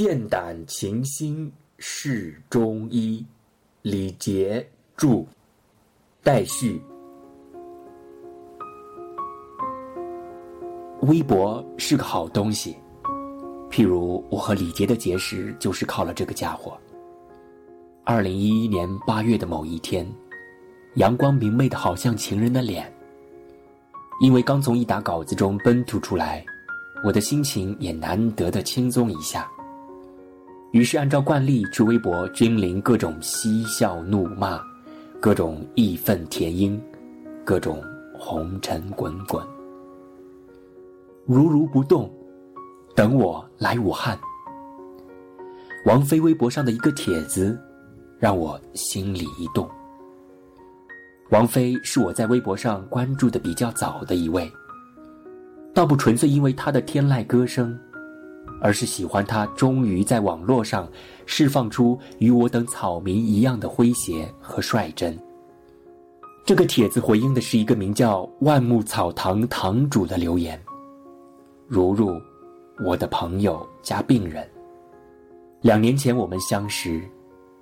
剑胆琴心是中医，李杰著，待续。微博是个好东西，譬如我和李杰的结识就是靠了这个家伙。二零一一年八月的某一天，阳光明媚的好像情人的脸。因为刚从一打稿子中奔突出来，我的心情也难得的轻松一下。于是按照惯例去微博君临各种嬉笑怒骂，各种义愤填膺，各种红尘滚滚。如如不动，等我来武汉。王菲微博上的一个帖子，让我心里一动。王菲是我在微博上关注的比较早的一位，倒不纯粹因为她的天籁歌声，而是喜欢他终于在网络上释放出与我等草民一样的诙谐和率真。这个帖子回应的是一个名叫万木草堂堂主的留言。如如，我的朋友加病人。两年前我们相识，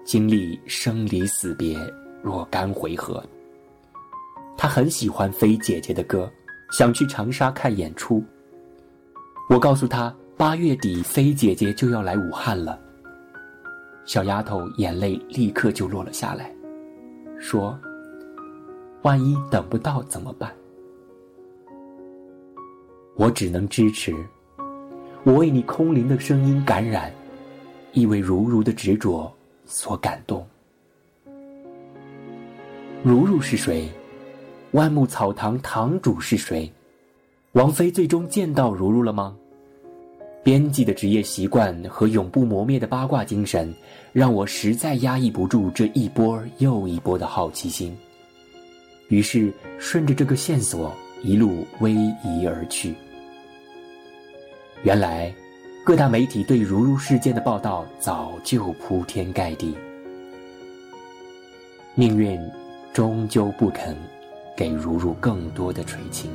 经历生离死别若干回合。他很喜欢飞姐姐的歌，想去长沙看演出。我告诉他，八月底飞姐姐就要来武汉了。小丫头眼泪立刻就落了下来，说：“万一等不到怎么办？”我只能支持。我为你空灵的声音感染，亦为如如的执着所感动。如如是谁？万木草堂堂主是谁？王菲最终见到如如了吗？编辑的职业习惯和永不磨灭的八卦精神，让我实在压抑不住这一波又一波的好奇心。于是顺着这个线索一路逶迤而去。原来，各大媒体对如如事件的报道早就铺天盖地。命运终究不肯给如如更多的垂青，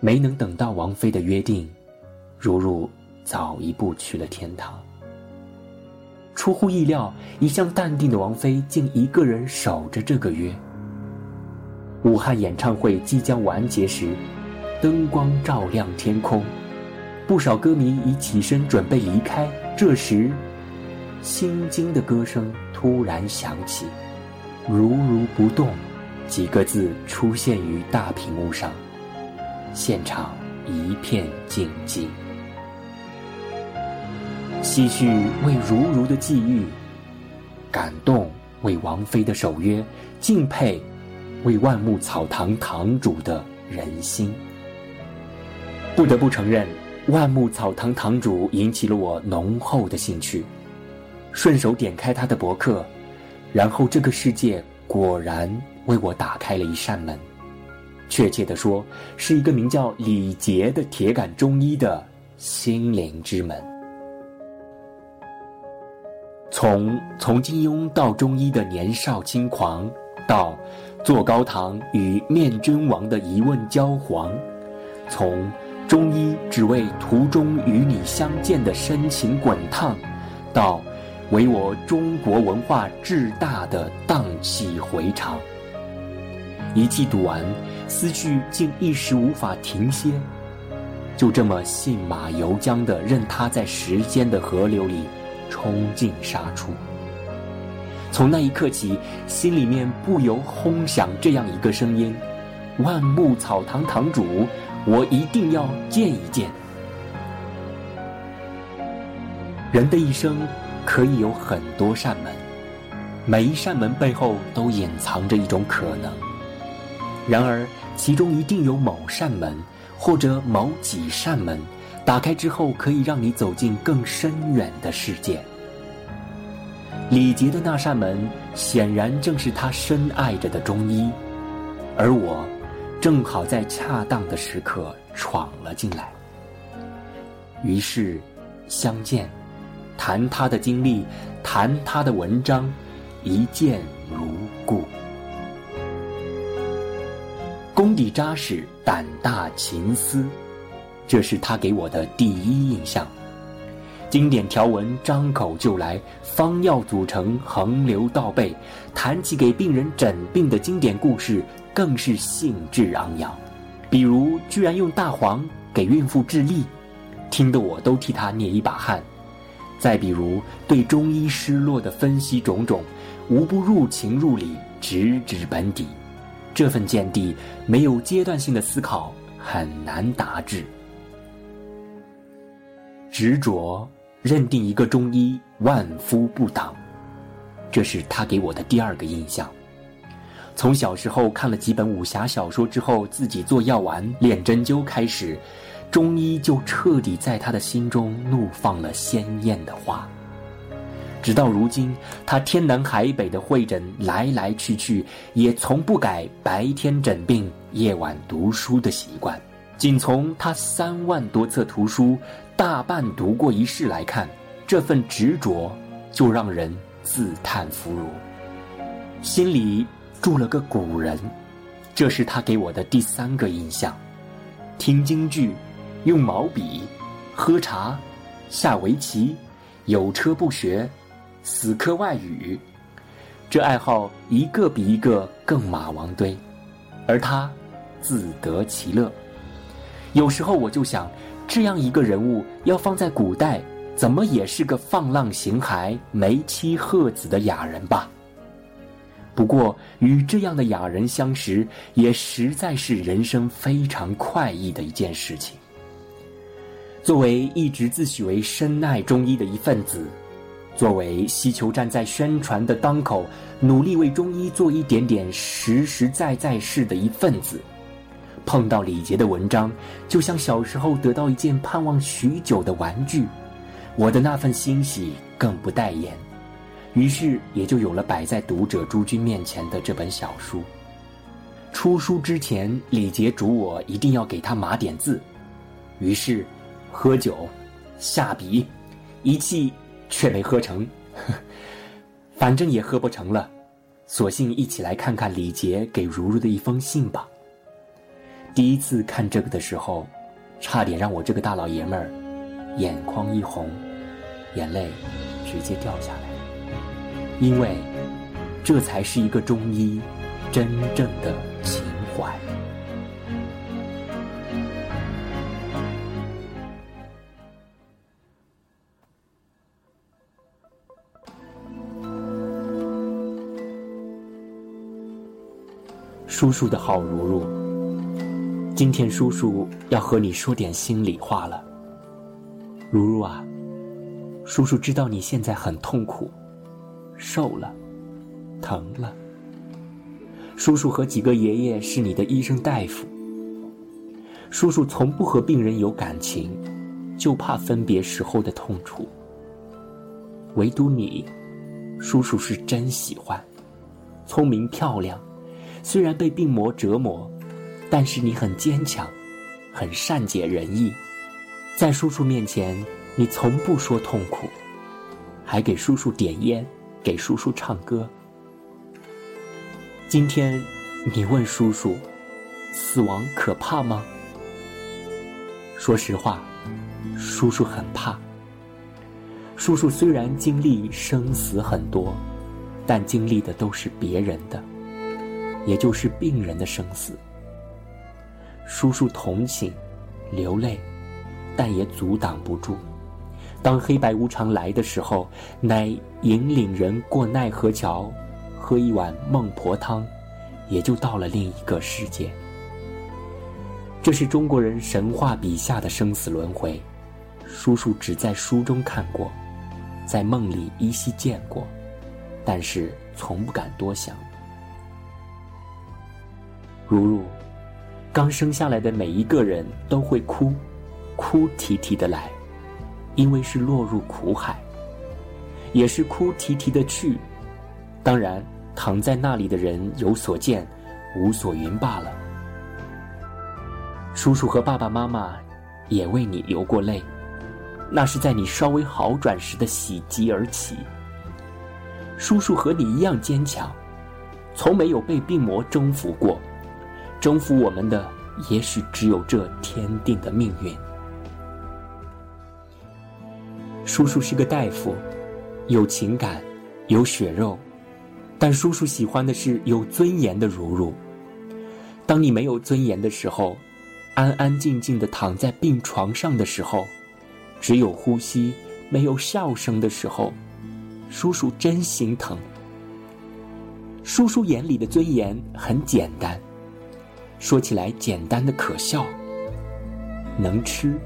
没能等到王菲的约定，如如早一步去了天堂。出乎意料，一向淡定的王菲竟一个人守着这个约。武汉演唱会即将完结时，灯光照亮天空。不少歌迷已起身准备离开，这时，心惊的歌声突然响起，“如如不动”几个字出现于大屏幕上，现场一片静寂。唏嘘为如如的际遇，感动为王菲的守约，敬佩为万木草堂堂主的人心。不得不承认。万木草堂堂主引起了我浓厚的兴趣，顺手点开他的博客，然后这个世界果然为我打开了一扇门。确切的说，是一个名叫李杰的铁杆中医的心灵之门。从从金庸到中医的年少轻狂，到坐高堂与面君王的一问交黄，从。中医只为途中与你相见的深情滚烫，到为我中国文化至大的荡气回肠。一气读完，思绪竟一时无法停歇，就这么信马由缰的任它在时间的河流里冲进杀出。从那一刻起，心里面不由轰响这样一个声音：万木草堂堂主。我一定要见一见。人的一生可以有很多扇门，每一扇门背后都隐藏着一种可能。然而，其中一定有某扇门，或者某几扇门，打开之后可以让你走进更深远的世界。李杰的那扇门，显然正是他深爱着的中医，而我。正好在恰当的时刻闯了进来，于是相见，谈他的经历，谈他的文章，一见如故。功底扎实，胆大勤思，这是他给我的第一印象。经典条文张口就来，方药组成横流倒背，谈起给病人诊病的经典故事，更是兴致昂扬。比如，居然用大黄给孕妇治痢，听得我都替他捏一把汗。再比如，对中医失落的分析种种，无不入情入理，直指本底。这份见地，没有阶段性的思考，很难达至。执着认定一个中医万夫不挡，这是他给我的第二个印象。从小时候看了几本武侠小说之后，自己做药丸、练针灸开始，中医就彻底在他的心中怒放了鲜艳的花。直到如今，他天南海北的会诊来来去去，也从不改白天诊病、夜晚读书的习惯。仅从他三万多册图书大半读过一世来看，这份执着就让人自叹弗如，心里。住了个古人，这是他给我的第三个印象。听京剧，用毛笔，喝茶，下围棋，有车不学，死磕外语，这爱好一个比一个更马王堆，而他自得其乐。有时候我就想，这样一个人物要放在古代，怎么也是个放浪形骸、没妻鹤子的雅人吧。不过，与这样的雅人相识，也实在是人生非常快意的一件事情。作为一直自诩为深爱中医的一份子，作为希求站在宣传的当口，努力为中医做一点点实实在在事的一份子，碰到李杰的文章，就像小时候得到一件盼望许久的玩具，我的那份欣喜更不待言。于是也就有了摆在读者诸君面前的这本小书。出书之前，李杰嘱我一定要给他码点字，于是喝酒、下笔，一气却没喝成，反正也喝不成了，索性一起来看看李杰给如如的一封信吧。第一次看这个的时候，差点让我这个大老爷们儿眼眶一红，眼泪直接掉下来。因为，这才是一个中医真正的情怀。叔叔的好如如，今天叔叔要和你说点心里话了。如如啊，叔叔知道你现在很痛苦。瘦了，疼了。叔叔和几个爷爷是你的医生大夫。叔叔从不和病人有感情，就怕分别时候的痛楚。唯独你，叔叔是真喜欢。聪明漂亮，虽然被病魔折磨，但是你很坚强，很善解人意。在叔叔面前，你从不说痛苦，还给叔叔点烟。给叔叔唱歌。今天，你问叔叔，死亡可怕吗？说实话，叔叔很怕。叔叔虽然经历生死很多，但经历的都是别人的，也就是病人的生死。叔叔同情，流泪，但也阻挡不住。当黑白无常来的时候，乃引领人过奈何桥，喝一碗孟婆汤，也就到了另一个世界。这是中国人神话笔下的生死轮回，叔叔只在书中看过，在梦里依稀见过，但是从不敢多想。如如，刚生下来的每一个人都会哭，哭啼啼的来。因为是落入苦海，也是哭啼啼的去。当然，躺在那里的人有所见，无所云罢了。叔叔和爸爸妈妈也为你流过泪，那是在你稍微好转时的喜极而泣。叔叔和你一样坚强，从没有被病魔征服过。征服我们的，也许只有这天定的命运。叔叔是个大夫，有情感，有血肉，但叔叔喜欢的是有尊严的如如。当你没有尊严的时候，安安静静的躺在病床上的时候，只有呼吸，没有笑声的时候，叔叔真心疼。叔叔眼里的尊严很简单，说起来简单的可笑。能吃，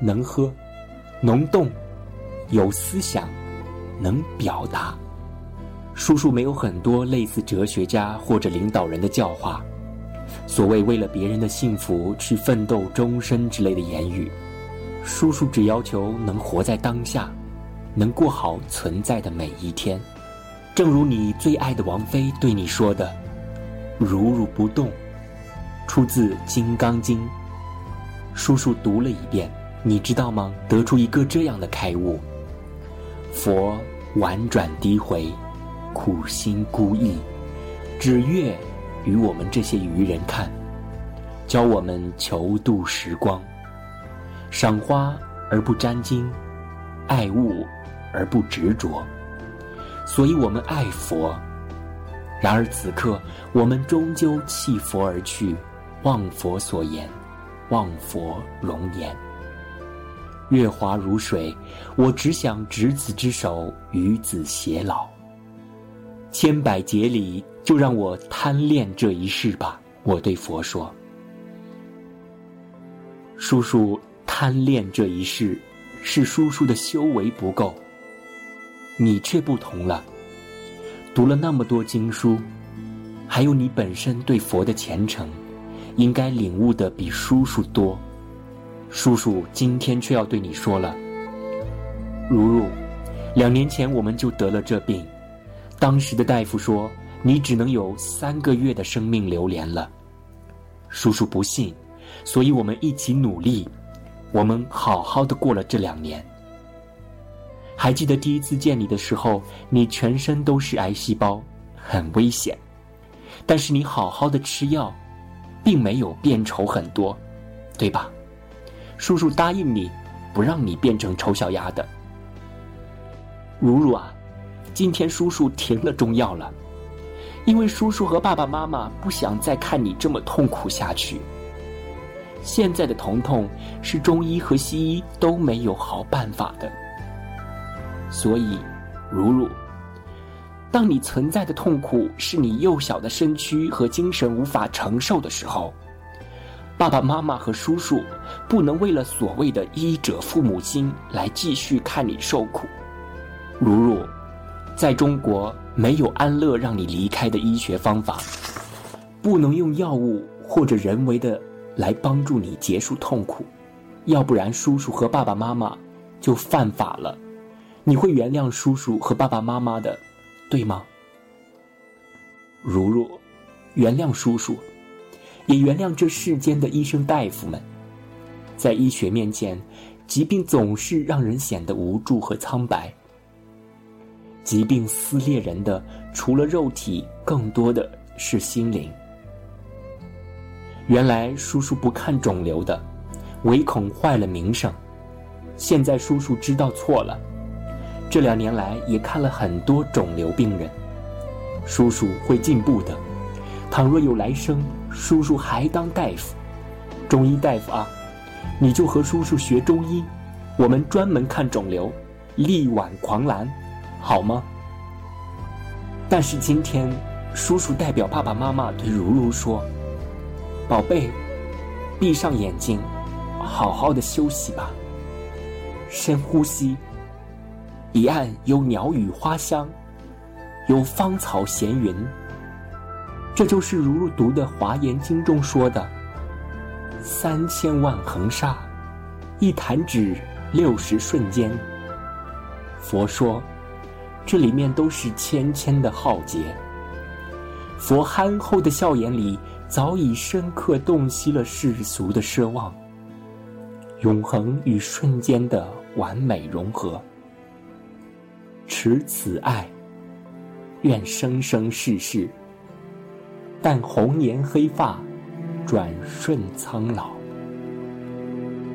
能喝，能动，有思想，能表达。叔叔没有很多类似哲学家或者领导人的教化，所谓为了别人的幸福去奋斗终身之类的言语。叔叔只要求能活在当下，能过好存在的每一天。正如你最爱的王菲对你说的：“如如不动。”出自《金刚经》。叔叔读了一遍，你知道吗？得出一个这样的开悟：佛婉转低回，苦心孤诣，只愿与我们这些愚人看，教我们求度时光，赏花而不沾巾，爱物而不执着。所以我们爱佛，然而此刻我们终究弃佛而去，忘佛所言，忘佛容颜。月华如水，我只想执子之手，与子偕老。千百劫里，就让我贪恋这一世吧。我对佛说：“叔叔贪恋这一世，是叔叔的修为不够。”你却不同了，读了那么多经书，还有你本身对佛的虔诚，应该领悟的比叔叔多。叔叔今天却要对你说了，如如，两年前我们就得了这病，当时的大夫说你只能有三个月的生命流连了。叔叔不信，所以我们一起努力，我们好好的过了这两年。还记得第一次见你的时候，你全身都是癌细胞，很危险。但是你好好的吃药，并没有变丑很多，对吧？叔叔答应你，不让你变成丑小鸭的。如如啊，今天叔叔停了中药了，因为叔叔和爸爸妈妈不想再看你这么痛苦下去。现在的疼痛是中医和西医都没有好办法的。所以，如如，当你存在的痛苦是你幼小的身躯和精神无法承受的时候，爸爸妈妈和叔叔不能为了所谓的医者父母心来继续看你受苦。如如，在中国没有安乐让你离开的医学方法，不能用药物或者人为的来帮助你结束痛苦，要不然叔叔和爸爸妈妈就犯法了。你会原谅叔叔和爸爸妈妈的，对吗？如若，原谅叔叔，也原谅这世间的医生大夫们。在医学面前，疾病总是让人显得无助和苍白。疾病撕裂人的，除了肉体，更多的是心灵。原来叔叔不看肿瘤的，唯恐坏了名声。现在叔叔知道错了。这两年来也看了很多肿瘤病人，叔叔会进步的。倘若有来生，叔叔还当大夫，中医大夫啊，你就和叔叔学中医，我们专门看肿瘤，力挽狂澜，好吗？但是今天，叔叔代表爸爸妈妈对如如说：“宝贝，闭上眼睛，好好的休息吧，深呼吸。”彼岸有鸟语花香，有芳草闲云。这就是如如读的《华严经》中说的：“三千万恒沙，一弹指六十瞬间。”佛说，这里面都是千千的浩劫。佛憨厚的笑颜里，早已深刻洞悉了世俗的奢望，永恒与瞬间的完美融合。持此爱，愿生生世世。但红颜黑发，转瞬苍老。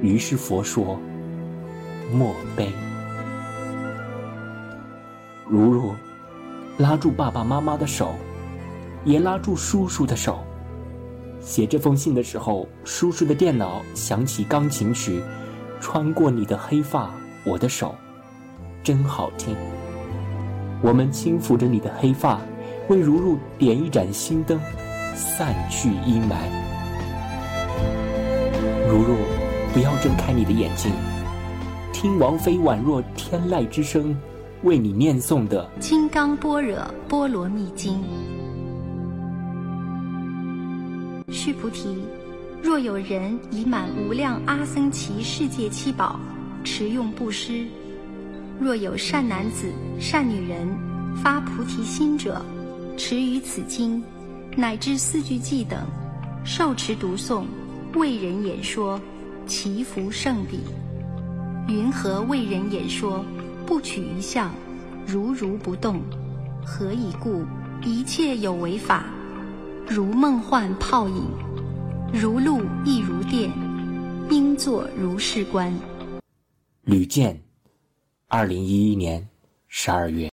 于是佛说：莫悲。如如，拉住爸爸妈妈的手，也拉住叔叔的手。写这封信的时候，叔叔的电脑响起钢琴曲，穿过你的黑发，我的手，真好听。我们轻抚着你的黑发，为如如点一盏心灯，散去阴霾。如如，不要睁开你的眼睛，听王妃宛若天籁之声，为你念诵的《金刚般若波罗蜜经》。须菩提，若有人以满无量阿僧祇世界七宝，持用布施；若有善男子、善女人发菩提心者，持于此经，乃至四句偈等，受持读诵，为人演说，其福胜彼。云何为人演说？不取于相，如如不动。何以故？一切有为法。如梦幻泡影，如露亦如电，应作如是观。吕健，二零一一年十二月。